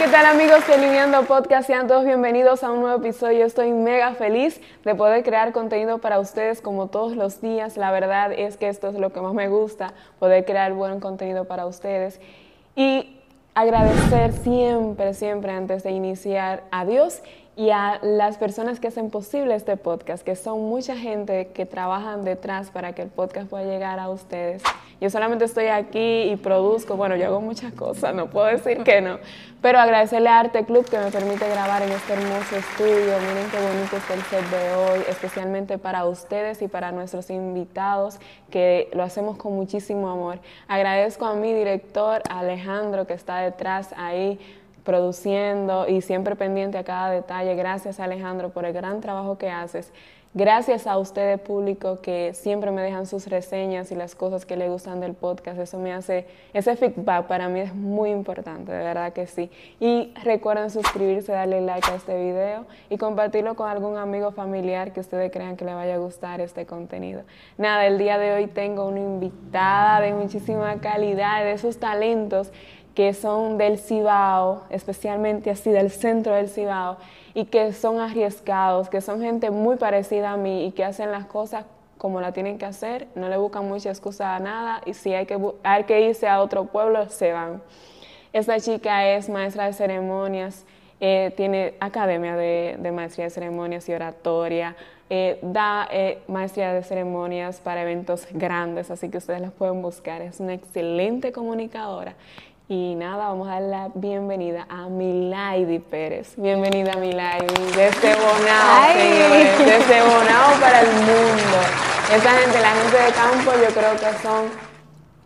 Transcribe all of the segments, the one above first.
¿qué tal amigos de Lineando Podcast? Sean todos bienvenidos a un nuevo episodio. Estoy mega feliz de poder crear contenido para ustedes como todos los días. La verdad es que esto es lo que más me gusta, poder crear buen contenido para ustedes. Y agradecer siempre, siempre antes de iniciar a Dios y a las personas que hacen posible este podcast, que son mucha gente que trabajan detrás para que el podcast pueda llegar a ustedes. Yo solamente estoy aquí y produzco, bueno, yo hago muchas cosas, no puedo decir que no, pero agradecerle a Arte Club que me permite grabar en este hermoso estudio. Miren qué bonito está el set de hoy, especialmente para ustedes y para nuestros invitados, que lo hacemos con muchísimo amor. Agradezco a mi director Alejandro que está detrás ahí produciendo y siempre pendiente a cada detalle. Gracias Alejandro por el gran trabajo que haces. Gracias a ustedes público que siempre me dejan sus reseñas y las cosas que les gustan del podcast. Eso me hace, ese feedback para mí es muy importante, de verdad que sí. Y recuerden suscribirse, darle like a este video y compartirlo con algún amigo familiar que ustedes crean que le vaya a gustar este contenido. Nada, el día de hoy tengo una invitada de muchísima calidad, de esos talentos que son del Cibao, especialmente así del centro del Cibao, y que son arriesgados, que son gente muy parecida a mí y que hacen las cosas como la tienen que hacer, no le buscan mucha excusa a nada y si hay que, hay que irse a otro pueblo, se van. Esta chica es maestra de ceremonias, eh, tiene academia de, maestría de ceremonias y oratoria, eh, da eh, maestría de ceremonias para eventos grandes, así que ustedes la pueden buscar. Es una excelente comunicadora y nada, vamos a dar la bienvenida a Milady Pérez. Bienvenida, Milady, desde Bonao, señores, desde Bonao para el mundo. Esa gente, la gente de campo, yo creo que son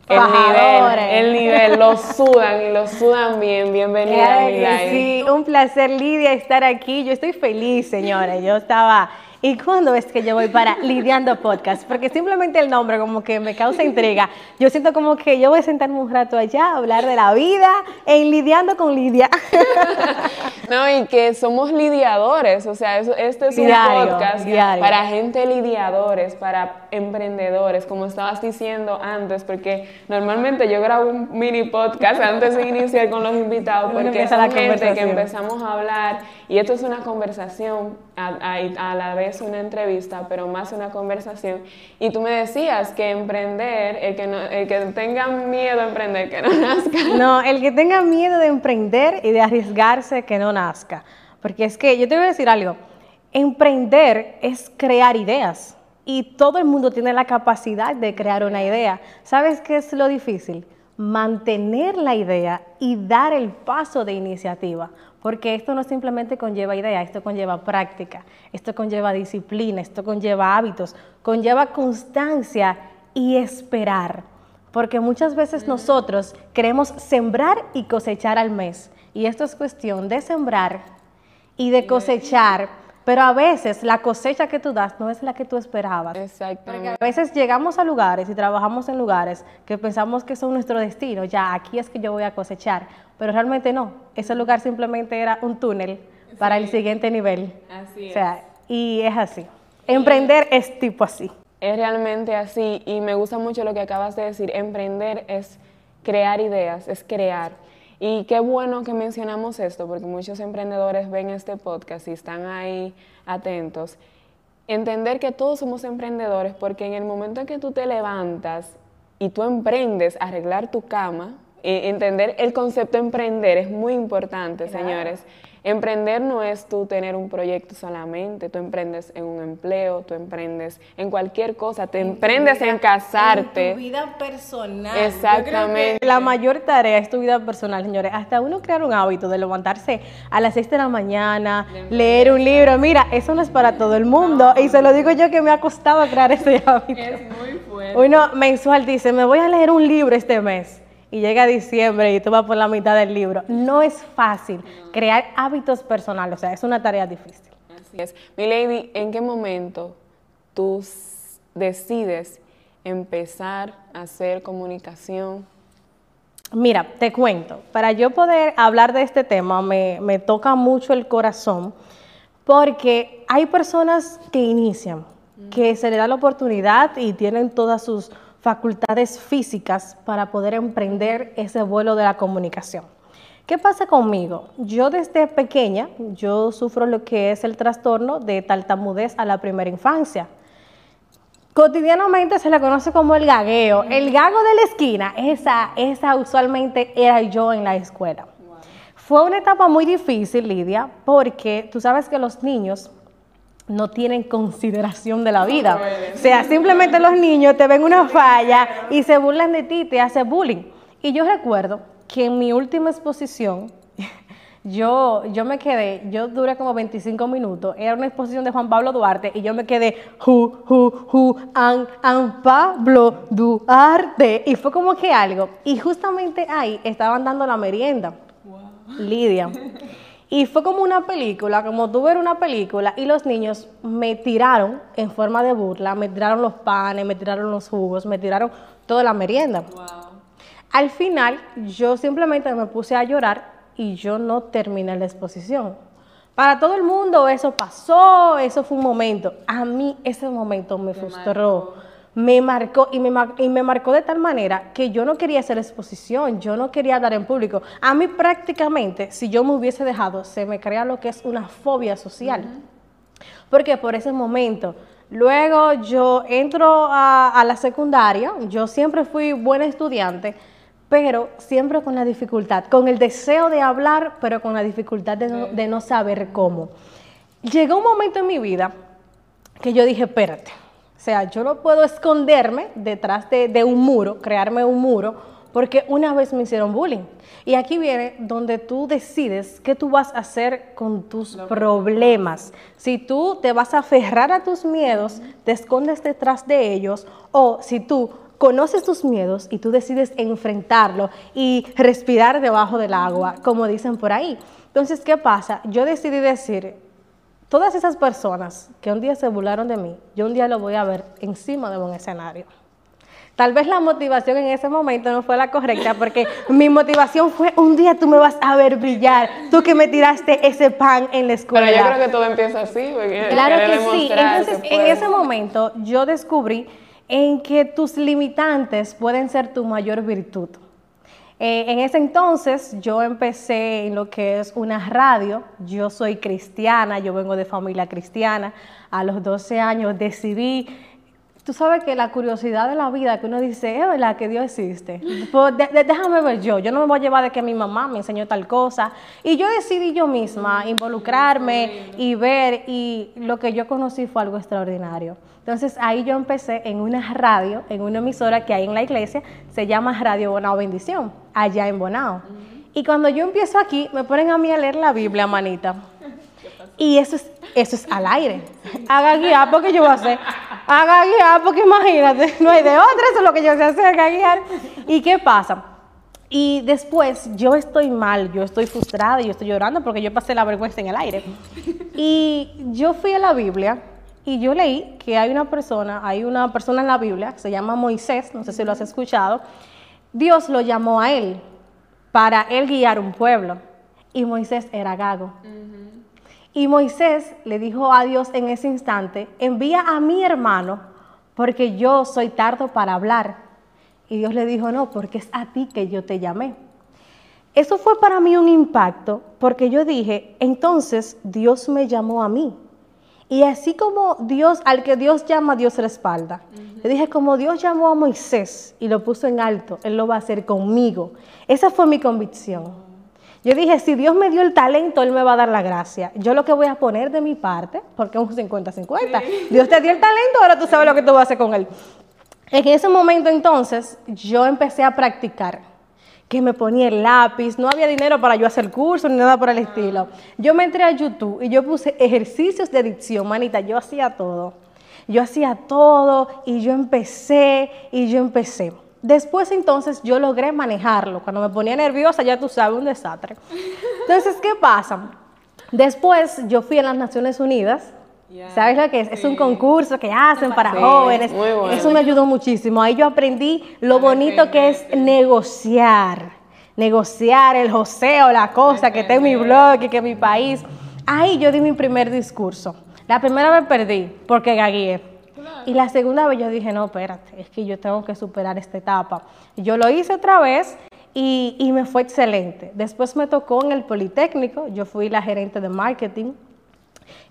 el nivel, el nivel, los sudan y los sudan bien. Bienvenida, Milady. Sí, un placer, Lidia, estar aquí. Yo estoy feliz, señores. Yo estaba ¿Y cuándo es que yo voy para Lidiando Podcast? Porque simplemente el nombre como que me causa intriga. Yo siento como que yo voy a sentarme un rato allá a hablar de la vida en Lidiando con Lidia. No, y que somos lidiadores, o sea, este es un podcast para gente lidiadores, para emprendedores, como estabas diciendo antes, porque normalmente yo grabo un mini podcast antes de iniciar con los invitados, porque es la gente que empezamos a hablar y esto es una conversación a la vez una entrevista, pero más una conversación. Y tú me decías que emprender, el que, no, el que tenga miedo a emprender, que no nazca. No, el que tenga miedo de emprender y de arriesgarse, que no nazca. Porque es que yo te voy a decir algo, emprender es crear ideas. Y todo el mundo tiene la capacidad de crear una idea. ¿Sabes qué es lo difícil? Mantener la idea y dar el paso de iniciativa porque esto no simplemente conlleva idea, esto conlleva práctica, esto conlleva disciplina, esto conlleva hábitos, conlleva constancia y esperar, porque muchas veces nosotros queremos sembrar y cosechar al mes, y esto es cuestión de sembrar y de cosechar pero a veces la cosecha que tú das no es la que tú esperabas. Exactamente. a veces llegamos a lugares y trabajamos en lugares que pensamos que son nuestro destino, ya aquí es que yo voy a cosechar, pero realmente no. Ese lugar simplemente era un túnel para el siguiente nivel. Así es. O sea, y es así. Emprender es tipo así. Es realmente así y me gusta mucho lo que acabas de decir. Emprender es crear ideas, es crear. Y qué bueno que mencionamos esto, porque muchos emprendedores ven este podcast y están ahí atentos. Entender que todos somos emprendedores, porque en el momento en que tú te levantas y tú emprendes a arreglar tu cama, eh, entender el concepto de emprender es muy importante, señores. Emprender no es tú tener un proyecto solamente, tú emprendes en un empleo, tú emprendes en cualquier cosa, te emprendes en casarte. En tu vida personal. Exactamente. La mayor tarea es tu vida personal, señores. Hasta uno crear un hábito de levantarse a las 6 de la mañana, leer un libro. Mira, eso no es para todo el mundo. Y se lo digo yo que me ha costado crear ese hábito. Es muy fuerte. Uno mensual dice, me voy a leer un libro este mes y llega diciembre y tú vas por la mitad del libro. No es fácil crear hábitos personales, o sea, es una tarea difícil. Así es. Mi lady, ¿en qué momento tú decides empezar a hacer comunicación? Mira, te cuento, para yo poder hablar de este tema me, me toca mucho el corazón porque hay personas que inician, que se le da la oportunidad y tienen todas sus facultades físicas para poder emprender ese vuelo de la comunicación. ¿Qué pasa conmigo? Yo desde pequeña, yo sufro lo que es el trastorno de tartamudez a la primera infancia. Cotidianamente se le conoce como el gagueo. El gago de la esquina, esa, esa usualmente era yo en la escuela. Fue una etapa muy difícil, Lidia, porque tú sabes que los niños no tienen consideración de la vida. O sea, simplemente los niños te ven una falla y se burlan de ti, te hacen bullying. Y yo recuerdo que en mi última exposición, yo, yo me quedé, yo duré como 25 minutos, era una exposición de Juan Pablo Duarte y yo me quedé, hu, hu, hu, an, an Pablo Duarte. Y fue como que algo. Y justamente ahí estaban dando la merienda. Lidia. Y fue como una película, como tú ver una película, y los niños me tiraron en forma de burla, me tiraron los panes, me tiraron los jugos, me tiraron toda la merienda. Al final, yo simplemente me puse a llorar y yo no terminé la exposición. Para todo el mundo eso pasó, eso fue un momento. A mí ese momento me, frustró, me marcó y me, y me marcó de tal manera que yo no quería hacer exposición, yo no quería dar en público. A mí prácticamente, si yo me hubiese dejado, se me crea lo que es una fobia social. Porque por ese momento, luego yo entro a, a la secundaria, yo siempre fui buena estudiante, pero siempre con la dificultad, con el deseo de hablar, pero con la dificultad de no, saber cómo. Llegó un momento en mi vida que yo dije, espérate, sea, yo no puedo esconderme detrás de, un muro, crearme un muro, porque una vez me hicieron bullying. Y aquí viene donde tú decides qué tú vas a hacer con tus problemas. Si tú te vas a aferrar a tus miedos, te escondes detrás de ellos, o si tú conoces tus miedos y tú decides enfrentarlo y respirar debajo del agua, como dicen por ahí. Entonces, ¿qué pasa? Yo decidí decir, todas esas personas que un día se burlaron de mí, yo un día lo voy a ver encima de un escenario. Tal vez la motivación en ese momento no fue la correcta, porque mi motivación fue un día tú me vas a ver brillar, tú que me tiraste ese pan en la escuela. Pero yo creo que todo empieza así. claro que sí. Entonces, en ese momento yo descubrí en que tus limitantes pueden ser tu mayor virtud. Eh, en ese entonces yo empecé en lo que es una radio, yo soy cristiana, yo vengo de familia cristiana, a los 12 años decidí Tú sabes que la curiosidad de la vida, que uno dice, es verdad que Dios existe. Pues déjame ver yo, yo no me voy a llevar de que mi mamá me enseñó tal cosa. Y yo decidí yo misma involucrarme y ver, y lo que yo conocí fue algo extraordinario. Entonces ahí yo empecé en una radio, en una emisora que hay en la iglesia, se llama Radio Bonao Bendición, allá en Bonao. Y cuando yo empiezo aquí, me ponen a mí a leer la Biblia, manita. Y eso es, eso es al aire. Haga guiar porque yo voy a hacer. Haga guiar porque imagínate, no hay de otra, eso es lo que yo sé hacer, haga guiar. ¿Y qué pasa? Y después yo estoy mal, yo estoy frustrada, yo estoy llorando porque yo pasé la vergüenza en el aire. Y yo fui a la Biblia y yo leí que hay una persona, hay una persona en la Biblia, se llama Moisés, no sé si lo has escuchado. Dios lo llamó a él para él guiar un pueblo. Y Moisés era gago. Y Moisés le dijo a Dios en ese instante, envía a mi hermano porque yo soy tardo para hablar. Y Dios le dijo, no, porque es a ti que yo te llamé. Eso fue para mí un impacto porque yo dije, entonces Dios me llamó a mí. Y así como Dios, al que Dios llama, Dios respalda. Le dije, como Dios llamó a Moisés y lo puso en alto, Él lo va a hacer conmigo. Esa fue mi convicción. Yo dije, si Dios me dio el talento, Él me va a dar la gracia. Yo lo que voy a poner de mi parte, porque es un 50-50. Dios te dio el talento, ahora tú sabes lo que tú vas a hacer con Él. En ese momento entonces, yo empecé a practicar que me ponía el lápiz, no había dinero para yo hacer curso ni nada por el estilo. Yo me entré a YouTube y yo puse ejercicios de dicción, manita, yo hacía todo. Yo hacía todo y yo empecé y yo empecé. Después entonces yo logré manejarlo. Cuando me ponía nerviosa, ya tú sabes, un desastre. Entonces, ¿qué pasa? Después yo fui a las Naciones Unidas. ¿Sabes lo que es? Es un concurso que hacen para jóvenes. Eso me ayudó muchísimo. Ahí yo aprendí lo bonito que es negociar. Negociar el joseo, la cosa que está en mi blog y que en mi país. Ahí yo di mi primer discurso. La primera vez perdí porque gagué. Y la segunda vez yo dije, no, espérate, es que yo tengo que superar esta etapa. Yo lo hice otra vez y, y me fue excelente. Después me tocó en el Politécnico, yo fui la gerente de marketing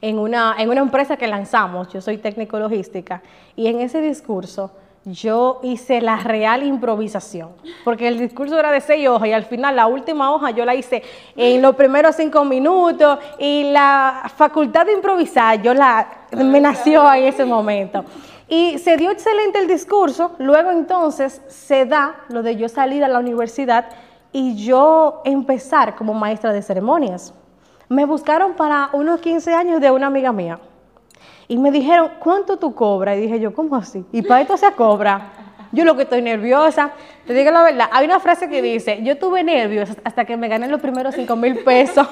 en una, en una empresa que lanzamos, yo soy técnico logística, y en ese discurso yo hice la real improvisación, porque el discurso era de seis hojas y al final la última hoja yo la hice en los primeros cinco minutos y la facultad de improvisar yo la me nació en ese momento. Y se dio excelente el discurso, luego entonces se da lo de yo salir a la universidad y yo empezar como maestra de ceremonias. Me buscaron para unos 15 años de una amiga mía. Y me dijeron, ¿cuánto tú cobras? Y dije yo, ¿cómo así? ¿Y para esto se cobra? Yo lo que estoy nerviosa. Te digo la verdad, hay una frase que dice, yo tuve nervios hasta que me gané los primeros 5 mil pesos.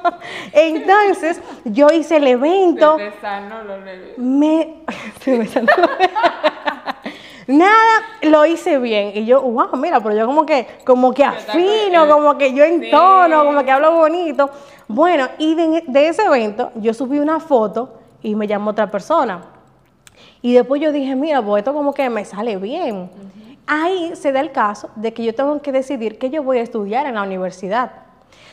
Entonces, yo hice el evento. Me... Nada, lo hice bien. Y yo, wow, mira, pero yo como que, como que afino, como que yo entono, como que hablo bonito. Bueno, y de, de ese evento yo subí una foto y me llamó otra persona. Y después yo dije, mira, pues esto como que me sale bien. Ahí se da el caso de que yo tengo que decidir qué yo voy a estudiar en la universidad.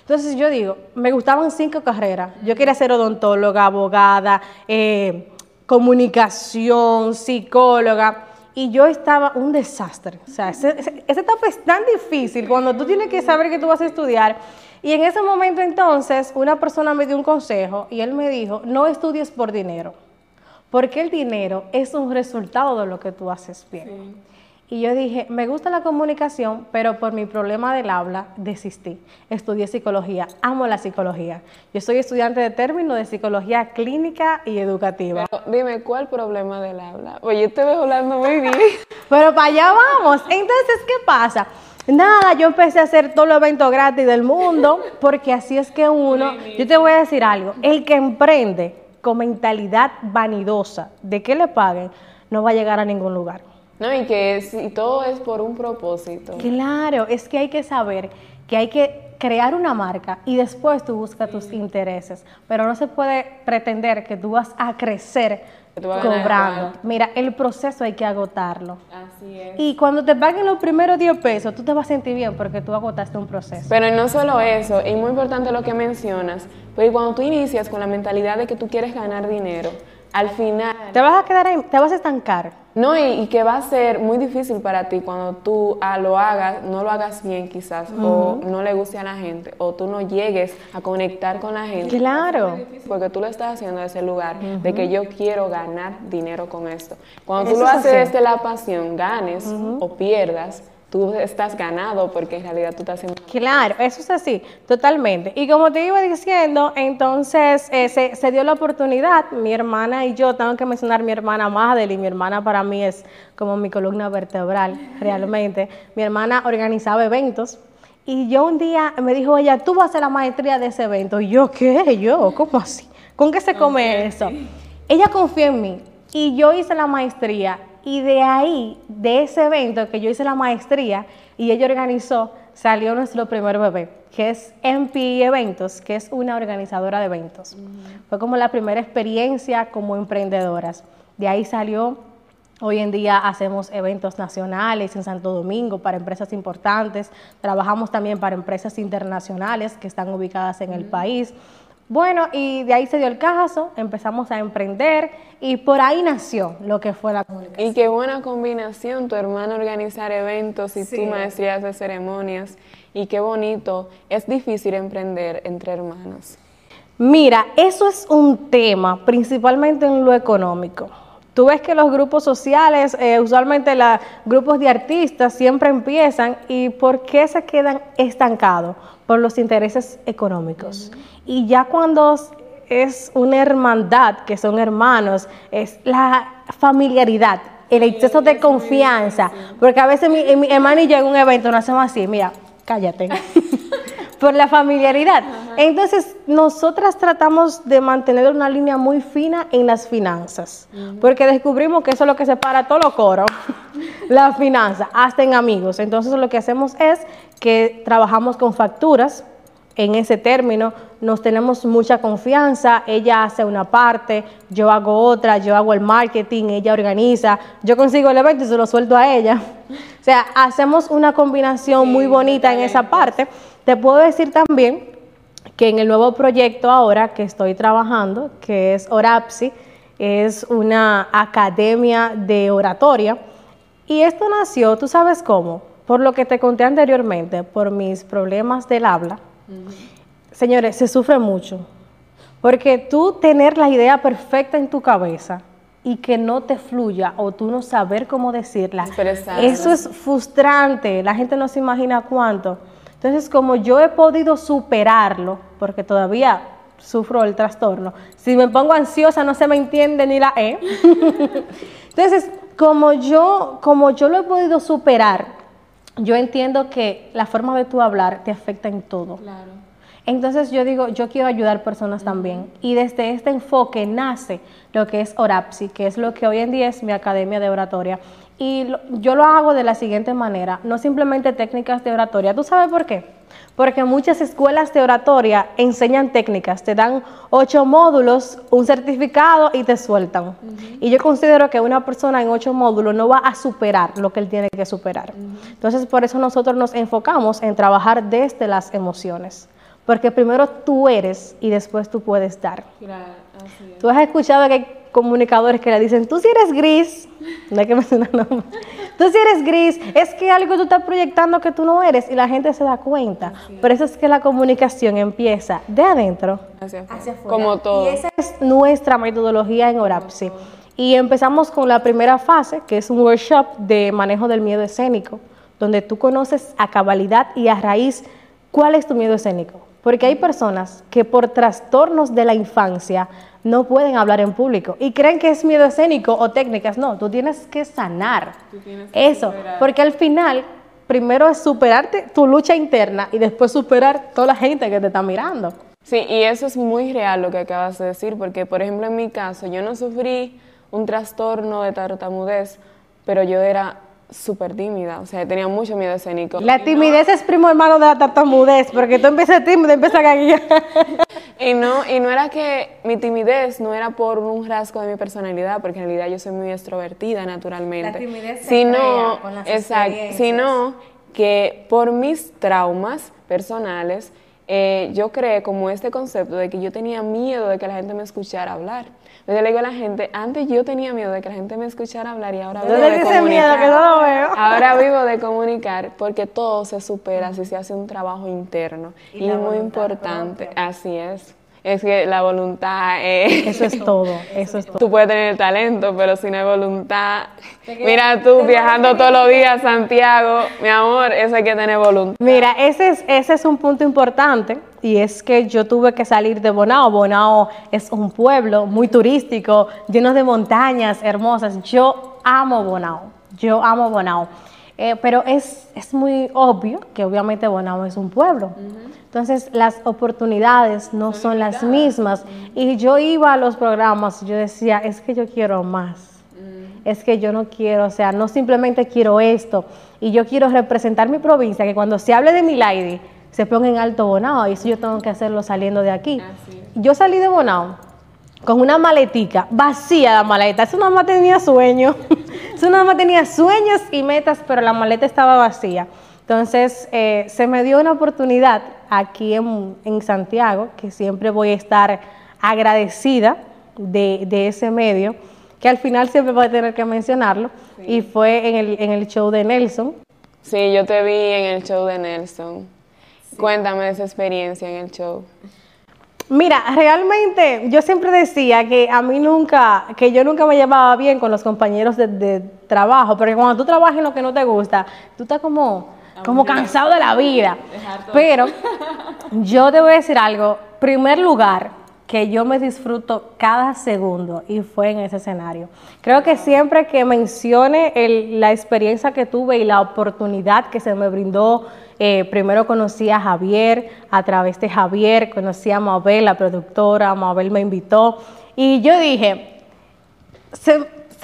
Entonces yo digo, me gustaban cinco carreras. Yo quería ser odontóloga, abogada, eh, comunicación, psicóloga. Y yo estaba un desastre. O sea, ese, etapa es tan difícil cuando tú tienes que saber que tú vas a estudiar. Y en ese momento entonces una persona me dio un consejo y él me dijo, no estudies por dinero, porque el dinero es un resultado de lo que tú haces bien. Y yo dije, me gusta la comunicación, pero por mi problema del habla desistí. Estudié psicología, amo la psicología. Yo soy estudiante de término de psicología clínica y educativa. Pero dime, ¿cuál problema del habla? Oye, yo te veo hablando muy bien. pero para allá vamos. Entonces, ¿qué pasa? Nada, yo empecé a hacer todos los eventos gratis del mundo, porque así es que uno, yo te voy a decir algo, el que emprende con mentalidad vanidosa de que le paguen, no va a llegar a ningún lugar. No, y que si todo es por un propósito. Claro, es que hay que saber que hay que crear una marca y después tú buscas tus intereses, pero no se puede pretender que tú vas a crecer cobrando. Mira, el proceso hay que agotarlo. Así es. Y cuando te paguen los primeros 10 pesos, tú te vas a sentir bien porque tú agotaste un proceso. Pero no solo eso, y muy importante lo que mencionas, porque cuando tú inicias con la mentalidad de que tú quieres ganar dinero, al final... Te vas a quedar ahí, te vas a estancar. No, y, que va a ser muy difícil para ti cuando tú ah, lo hagas, no lo hagas bien quizás, o no le guste a la gente, o tú no llegues a conectar con la gente. Claro. Porque tú lo estás haciendo desde ese lugar de que yo quiero ganar dinero con esto. Cuando tú lo haces desde la pasión, ganes o pierdas, tú estás ganado porque en realidad tú estás haciendo... Claro, eso es así, totalmente. Y como te iba diciendo, entonces eh, se, se, dio la oportunidad, mi hermana y yo, tengo que mencionar mi hermana Madeleine, y mi hermana para mí es como mi columna vertebral, realmente. Mi hermana organizaba eventos. Y yo un día me dijo ella, tú vas a hacer la maestría de ese evento. Y yo, ¿qué? Yo, ¿cómo así? ¿Con qué se come okay, eso? Ella confió en mí y yo hice la maestría y de ahí, de ese evento que yo hice la maestría y ella organizó, salió nuestro primer bebé, que es MP Eventos, que es una organizadora de eventos. Fue como la primera experiencia como emprendedoras. De ahí salió, hoy en día hacemos eventos nacionales en Santo Domingo para empresas importantes, trabajamos también para empresas internacionales que están ubicadas en el país. Bueno, y de ahí se dio el caso, empezamos a emprender y por ahí nació lo que fue la comunicación. Y qué buena combinación, tu hermano organizar eventos y sí. tú maestrías de ceremonias. Y qué bonito, es difícil emprender entre hermanos. Mira, eso es un tema, principalmente en lo económico. Tú ves que los grupos sociales, eh, usualmente los grupos de artistas, siempre empiezan y ¿por qué se quedan estancados? Por los intereses económicos. Uh -huh. Y ya cuando es una hermandad, que son hermanos, es la familiaridad, el exceso de confianza. Porque a veces mi, mi hermano y yo en un evento nos hacemos así, mira, cállate. por la familiaridad. Ajá. Entonces, nosotras tratamos de mantener una línea muy fina en las finanzas, porque descubrimos que eso es lo que separa todo lo coro, la finanza, hasta en amigos. Entonces, lo que hacemos es que trabajamos con facturas, en ese término, nos tenemos mucha confianza, ella hace una parte, yo hago otra, yo hago el marketing, ella organiza, yo consigo el evento y se lo suelto a ella. O sea, hacemos una combinación muy bonita en esa parte. Te puedo decir también que en el nuevo proyecto ahora que estoy trabajando, que es Orapsi, es una academia de oratoria. Y esto nació, ¿tú sabes cómo? Por lo que te conté anteriormente, por mis problemas del habla. Señores, se sufre mucho. Porque tú tener la idea perfecta en tu cabeza y que no te fluya o tú no saber cómo decirla, eso es frustrante. La gente no se imagina cuánto. Entonces, como yo he podido superarlo, porque todavía sufro el trastorno, si me pongo ansiosa no se me entiende ni la E. Entonces, como yo, como yo lo he podido superar, yo entiendo que la forma de tu hablar te afecta en todo. Claro. Entonces yo digo, yo quiero ayudar personas también. Y desde este enfoque nace lo que es Orapsi, que es lo que hoy en día es mi academia de oratoria. Y yo lo hago de la siguiente manera, no simplemente técnicas de oratoria. ¿Tú sabes por qué? Porque muchas escuelas de oratoria enseñan técnicas, te dan ocho módulos, un certificado y te sueltan. Y yo considero que una persona en ocho módulos no va a superar lo que él tiene que superar. Entonces, por eso nosotros nos enfocamos en trabajar desde las emociones. Porque primero tú eres y después tú puedes dar. Claro, así es. Tú has escuchado que hay comunicadores que le dicen, tú si eres gris, no hay que mencionar nombre, tú si eres gris, es que algo tú estás proyectando que tú no eres y la gente se da cuenta. Por eso es que la comunicación empieza de adentro hacia afuera. Como todo. Y esa es nuestra metodología en Orapsi. Y empezamos con la primera fase, que es un workshop de manejo del miedo escénico, donde tú conoces a cabalidad y a raíz cuál es tu miedo escénico porque hay personas que por trastornos de la infancia no pueden hablar en público y creen que es miedo escénico o técnicas. No, tú tienes que sanar eso, porque al final primero es superarte tu lucha interna y después superar toda la gente que te está mirando. Sí, y eso es muy real lo que acabas de decir, porque por ejemplo en mi caso yo no sufrí un trastorno de tartamudez, pero yo era súper tímida, o sea, tenía mucho miedo escénico. La timidez es primo hermano de la tartamudez, porque tú empiezas tímida, empiezas a caer. y no, y no era que mi timidez no era por un rasgo de mi personalidad, porque en realidad yo soy muy extrovertida naturalmente. La timidez se sino, con las exacto, sino que por mis traumas personales, eh, yo creé como este concepto de que yo tenía miedo de que la gente me escuchara hablar. Yo le digo a la gente, antes yo tenía miedo de que la gente me escuchara hablar y ahora vivo de comunicar. Miedo que no lo veo. Ahora vivo de comunicar porque todo se supera si se hace un trabajo interno. Y, es muy importante, así es. Es que la voluntad es... Eso es todo, eso es todo. Tú puedes tener talento, pero si no hay voluntad... Mira tú viajando todos los días a Santiago, mi amor, eso hay que tener voluntad. Mira, ese es, ese es un punto importante y es que yo tuve que salir de Bonao. Bonao es un pueblo muy turístico, lleno de montañas hermosas. Yo amo Bonao, yo amo Bonao. Eh, pero es, es, muy obvio que obviamente Bonao es un pueblo. Entonces las oportunidades no son las mismas. Y yo iba a los programas y yo decía, es que yo quiero más. Es que yo no quiero, o sea, no simplemente quiero esto. Y yo quiero representar mi provincia, que cuando se hable de mi lady, se ponga en alto Bonao. Y eso yo tengo que hacerlo saliendo de aquí. Yo salí de Bonao con una maletica, vacía la maleta. Eso nada más tenía sueños. Eso nada más tenía sueños y metas, pero la maleta estaba vacía. Entonces, eh, se me dio una oportunidad aquí en, Santiago, que siempre voy a estar agradecida de, ese medio, que al final siempre voy a tener que mencionarlo, y fue en el, en el show de Nelson. Sí, yo te vi en el show de Nelson. Cuéntame esa experiencia en el show. Mira, realmente yo siempre decía que a mí nunca, que yo nunca me llevaba bien con los compañeros de, trabajo, porque cuando tú trabajas en lo que no te gusta, tú estás como, como cansado de la vida. Pero yo te voy a decir algo, primer lugar, que yo me disfruto cada segundo y fue en ese escenario. Creo que siempre que mencione la experiencia que tuve y la oportunidad que se me brindó eh, primero conocí a Javier, a través de Javier conocí a Mabel, la productora, Mabel me invitó y yo dije, se,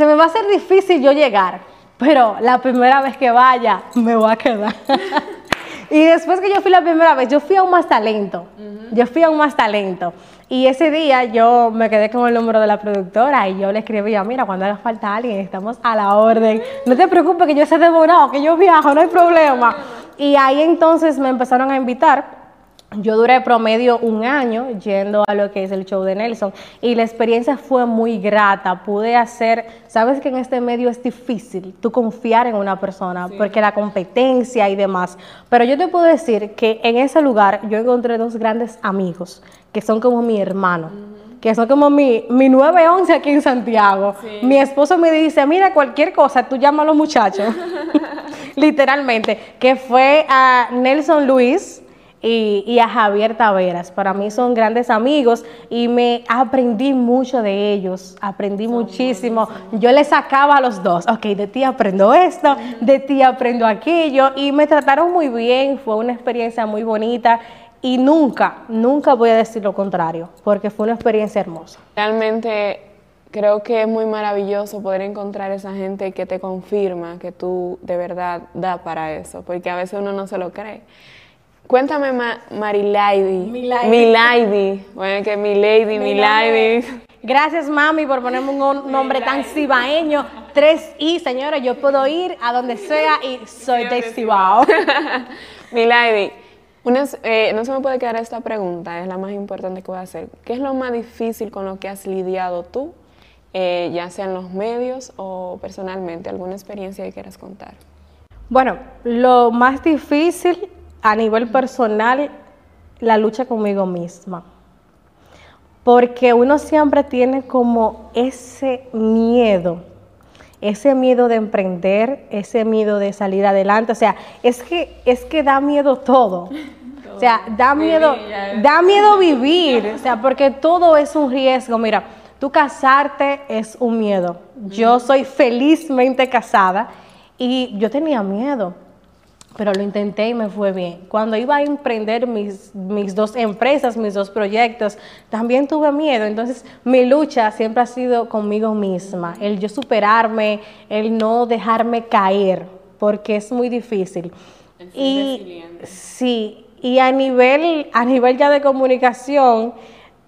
me va a hacer difícil yo llegar, pero la primera vez que vaya me voy a quedar. y después que yo fui la primera vez, yo fui a un más talento. Yo fui a un más talento. Y ese día yo me quedé con el número de la productora y yo le escribía, mira, cuando haga falta alguien, estamos a la orden. No te preocupes que yo sé demorado, que yo viajo, no hay problema. Y ahí entonces me empezaron a invitar yo duré promedio un año yendo a lo que es el show de Nelson y la experiencia fue muy grata. Pude hacer, sabes que en este medio es difícil tú confiar en una persona porque la competencia y demás. Pero yo te puedo decir que en ese lugar yo encontré dos grandes amigos que son como mi hermano. que son como mi, mi 911 aquí en Santiago. Mi esposo me dice, mira, cualquier cosa, tú llama a los muchachos. Literalmente. Que fue a Nelson Luis, y, a Javier Taveras. Para mí son grandes amigos y me aprendí mucho de ellos, aprendí muchísimo. Yo les sacaba a los dos, ok, de ti aprendo esto, de ti aprendo aquello y me trataron muy bien, fue una experiencia muy bonita. Y nunca, nunca voy a decir lo contrario, porque fue una experiencia hermosa. Realmente creo que es muy maravilloso poder encontrar esa gente que te confirma que tú de verdad da para eso, porque a veces uno no se lo cree. Cuéntame, Ma Marilaidi. Milady. Bueno, que mi lady, mi lady. Gracias, mami, por ponerme un nombre tan cibaeño. Tres I, señora, yo puedo ir a donde sea y soy de Cibao. Milady, eh, no se me puede quedar esta pregunta, es la más importante que voy a hacer. ¿Qué es lo más difícil con lo que has lidiado tú, eh, ya sea en los medios o personalmente? ¿Alguna experiencia que quieras contar? Bueno, lo más difícil a nivel personal la lucha conmigo misma. Porque uno siempre tiene como ese miedo, ese miedo de emprender, ese miedo de salir adelante. O sea, es que, es que da miedo todo. O sea, da miedo, da miedo vivir. O sea, porque todo es un riesgo. Mira, tú casarte es un miedo. Yo soy felizmente casada y yo tenía miedo pero lo intenté y me fue bien. Cuando iba a emprender mis, mis dos empresas, mis dos proyectos, también tuve miedo. Entonces, mi lucha siempre ha sido conmigo misma, el yo superarme, el no dejarme caer, porque es muy difícil. y sí, y a nivel, a nivel ya de comunicación,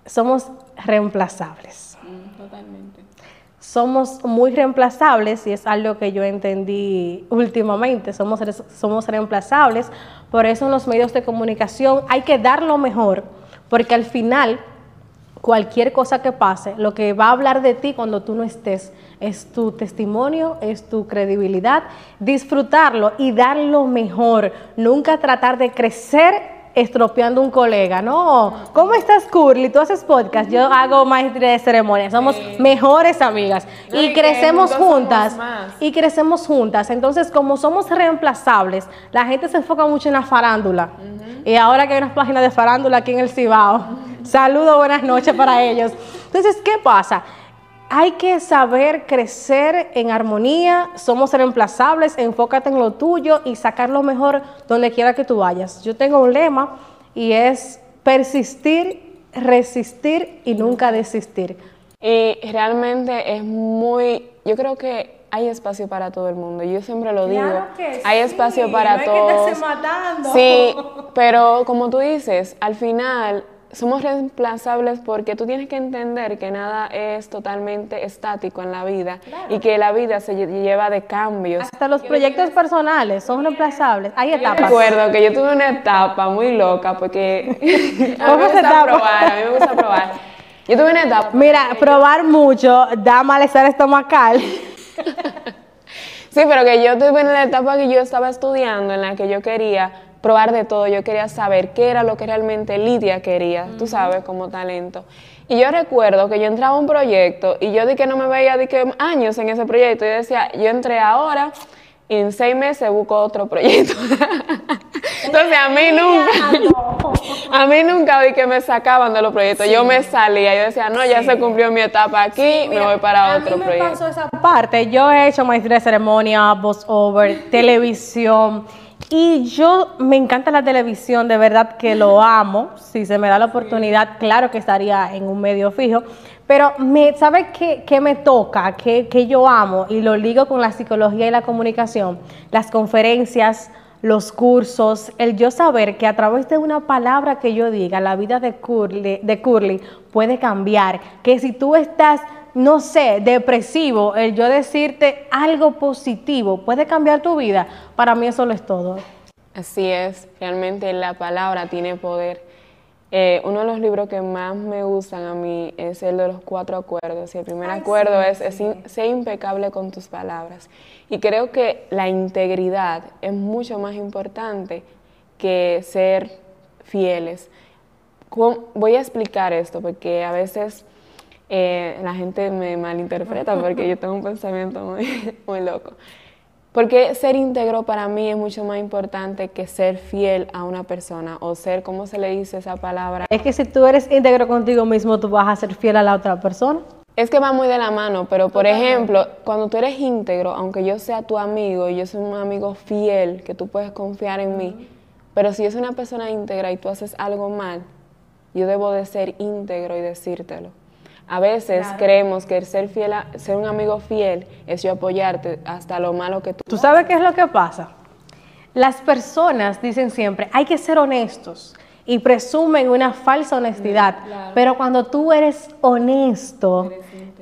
somos reemplazables. Mm, totalmente somos muy reemplazables y es algo que yo entendí últimamente, somos, somos reemplazables, por eso en los medios de comunicación hay que dar lo mejor, porque al final cualquier cosa que pase, lo que va a hablar de ti cuando tú no estés es tu testimonio, es tu credibilidad, disfrutarlo y dar lo mejor, nunca tratar de crecer estropeando un colega. No, ¿cómo estás, Curly? Tú haces podcast, yo hago maestría de ceremonia, somos mejores amigas y, crecemos juntas. Y crecemos juntas. Entonces, como somos reemplazables, la gente se enfoca mucho en la farándula. Y ahora que hay unas páginas de farándula aquí en el Cibao, saludo, buenas noches para ellos. Entonces, ¿qué pasa? Hay que saber crecer en armonía, somos reemplazables, enfócate en lo tuyo y sacar lo mejor donde quiera que tú vayas. Yo tengo un lema y es persistir, resistir y nunca desistir. Y realmente es muy, yo creo que hay espacio para todo el mundo. Yo siempre lo digo. hay espacio para todos. Sí, pero como tú dices, al final somos reemplazables porque tú tienes que entender que nada es totalmente estático en la vida y que la vida se lleva de cambios. Hasta los proyectos personales son reemplazables. Hay etapas. Yo recuerdo que yo tuve una etapa muy loca porque a mí me gusta probar, a mí me gusta probar. Yo tuve una etapa. Mira, probar mucho da malestar estomacal. sí, pero que yo tuve una etapa que yo estaba estudiando en la que yo quería probar de todo, yo quería saber qué era lo que realmente Lidia quería, tú sabes, como talento. Y yo recuerdo que yo entraba a un proyecto y yo di que no me veía de que años en ese proyecto. Y decía, yo entré ahora y en seis meses busco otro proyecto. Entonces a mí nunca, a mí nunca vi que me sacaban de los proyectos. Yo me salía, yo decía, no, ya se cumplió mi etapa aquí, me voy para otro proyecto. A mí me pasó esa parte. Yo he hecho maestría de ceremonia, voice over, televisión. Y yo me encanta la televisión, de verdad que lo amo. Si se me da la oportunidad, claro que estaría en un medio fijo. Pero me, ¿sabe qué, qué me toca? ¿Qué, yo amo? Y lo ligo con la psicología y la comunicación. Las conferencias, los cursos, el yo saber que a través de una palabra que yo diga, la vida de Curly, de Curly puede cambiar. Que si tú estás, no sé, depresivo, el yo decirte algo positivo puede cambiar tu vida, para mí eso lo es todo. Así es, realmente la palabra tiene poder. Eh, uno de los libros que más me gustan a mí es el de los cuatro acuerdos. Y el primer acuerdo es, ser impecable con tus palabras. Y creo que la integridad es mucho más importante que ser fieles. Voy a explicar esto porque a veces eh, la gente me malinterpreta porque yo tengo un pensamiento muy, muy loco. Porque ser íntegro para mí es mucho más importante que ser fiel a una persona o ser, ¿cómo se le dice esa palabra? Es que si tú eres íntegro contigo mismo, tú vas a ser fiel a la otra persona. Es que va muy de la mano, pero por ejemplo, cuando tú eres íntegro, aunque yo sea tu amigo y yo soy un amigo fiel, que tú puedes confiar en mí, pero si yo soy una persona íntegra y tú haces algo mal, yo debo de ser íntegro y decírtelo. A veces creemos que ser fiel, ser un amigo fiel es yo apoyarte hasta lo malo que tú. ¿Tú sabes qué es lo que pasa? Las personas dicen siempre, hay que ser honestos y presumen una falsa honestidad, pero cuando tú eres honesto,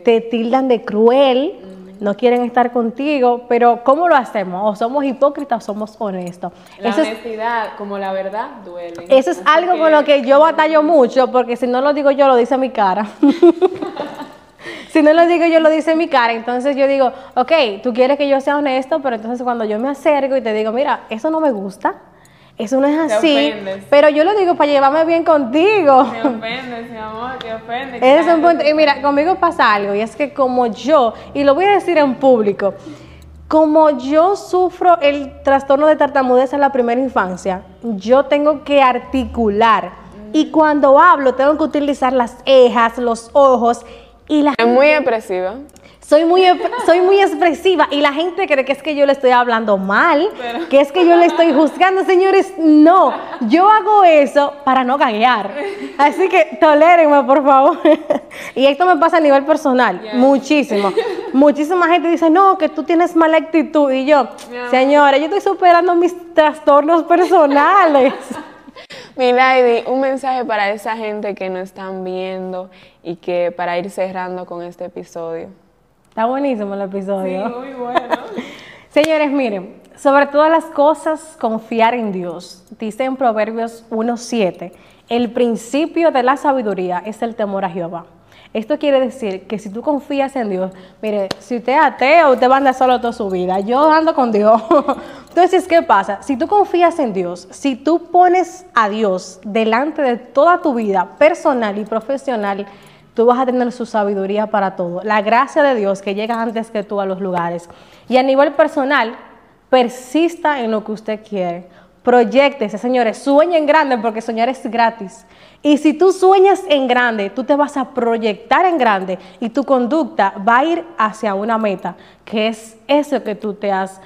te tildan de cruel, no quieren estar contigo, pero ¿cómo lo hacemos? ¿O somos hipócritas o somos honestos? La honestidad, como la verdad, duele. Eso es algo con lo que yo batallo mucho, porque si no lo digo yo, lo dice mi cara. si no lo digo yo, lo dice mi cara. Entonces yo digo, ok, tú quieres que yo sea honesto, pero entonces cuando yo me acerco y te digo, mira, eso no me gusta, eso no es así. Pero yo lo digo para llevarme bien contigo. Te ofendes, mi amor, te ofendes. es un punto. Y mira, conmigo pasa algo, y es que como yo, y lo voy a decir en público, como yo sufro el trastorno de tartamudez en la primera infancia, yo tengo que articular. Y cuando hablo, tengo que utilizar las cejas, los ojos y la. Es muy expresiva soy muy, soy muy expresiva y la gente cree que es que yo le estoy hablando mal, que es que yo le estoy juzgando. Señores, no, yo hago eso para no gaguear. Así que tolérenme, por favor. y esto me pasa a nivel personal, muchísimo. Muchísima gente dice, no, que tú tienes mala actitud. Y yo, señora, yo estoy superando mis trastornos personales. Mi lady, un mensaje para esa gente que no están viendo y que para ir cerrando con este episodio. Está buenísimo el episodio. Sí, muy bueno. Señores, miren, sobre todas las cosas, confiar en Dios. Dice en Proverbios 1.7, el principio de la sabiduría es el temor a Jehová. Esto quiere decir que si tú confías en Dios, mire, si usted es ateo, usted va a andar solo toda su vida. Yo ando con Dios. Entonces, ¿qué pasa? Si tú confías en Dios, si tú pones a Dios delante de toda tu vida personal y profesional, tú vas a tener su sabiduría para todo. La gracia de Dios que llega antes que tú a los lugares. Y a nivel personal, persista en lo que usted quiere. Proyectese, señores, sueñen grande porque soñar es gratis. Y si tú sueñas en grande, tú te vas a proyectar en grande y tu conducta va a ir hacia una meta, que es eso que tú te has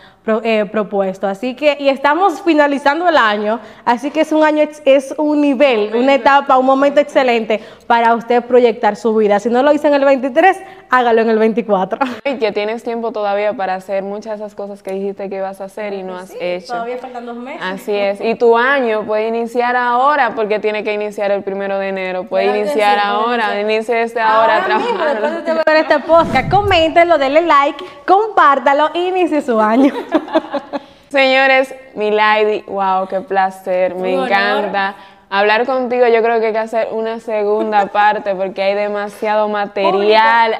eh, propuesto. Así que, y estamos finalizando el año, así que es un año, es un nivel, una etapa, un momento excelente para usted proyectar su vida. Si no lo hizo en el 23, hágalo en el 24. Y que tienes tiempo todavía para hacer muchas de esas cosas que dijiste que ibas a hacer y no has hecho. Todavía faltan dos meses. Así es. Y tu año puede iniciar ahora porque tiene que iniciar el primero de enero. Puede iniciar ahora, inicie desde ahora, ahora mismo, después de ver este podcast, coméntenlo, denle like, compártalo y inicie su año. Señores, mi lady, wow, qué placer, me encanta. Hablar contigo yo creo que hay que hacer una segunda parte porque hay demasiado material.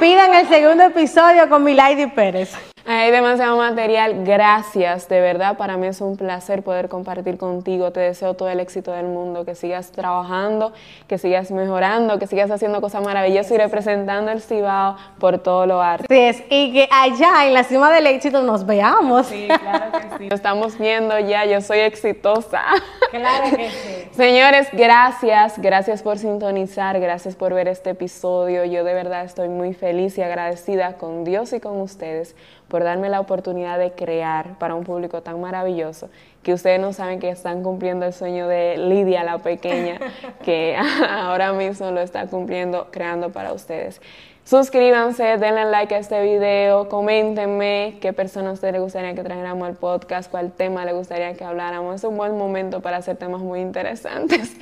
Pidan el segundo episodio con mi Lady Pérez. Hay demasiado material, gracias, de verdad para mí es un placer poder compartir contigo, te deseo todo el éxito del mundo, que sigas trabajando, que sigas mejorando, que sigas haciendo cosas maravillosas y representando el Cibao por todo lo arte. Sí, es, y que allá en la cima del éxito nos veamos. Sí, claro que sí. Lo estamos viendo ya, yo soy exitosa. Claro que sí. Señores, gracias, gracias por sintonizar, gracias por ver este episodio, yo de verdad estoy muy feliz y agradecida con Dios y con ustedes por darme la oportunidad de crear para un público tan maravilloso que ustedes no saben que están cumpliendo el sueño de Lidia, la pequeña, que ahora mismo lo está cumpliendo, creando para ustedes. Suscríbanse, denle like a este video, coméntenme qué personas a ustedes les gustaría que trajéramos al podcast, cuál tema les gustaría que habláramos. Es un buen momento para hacer temas muy interesantes.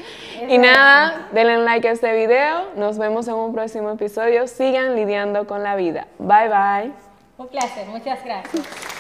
y nada, denle like a este video. Nos vemos en un próximo episodio. Sigan lidiando con la vida. Bye bye. Un placer, muchas gracias.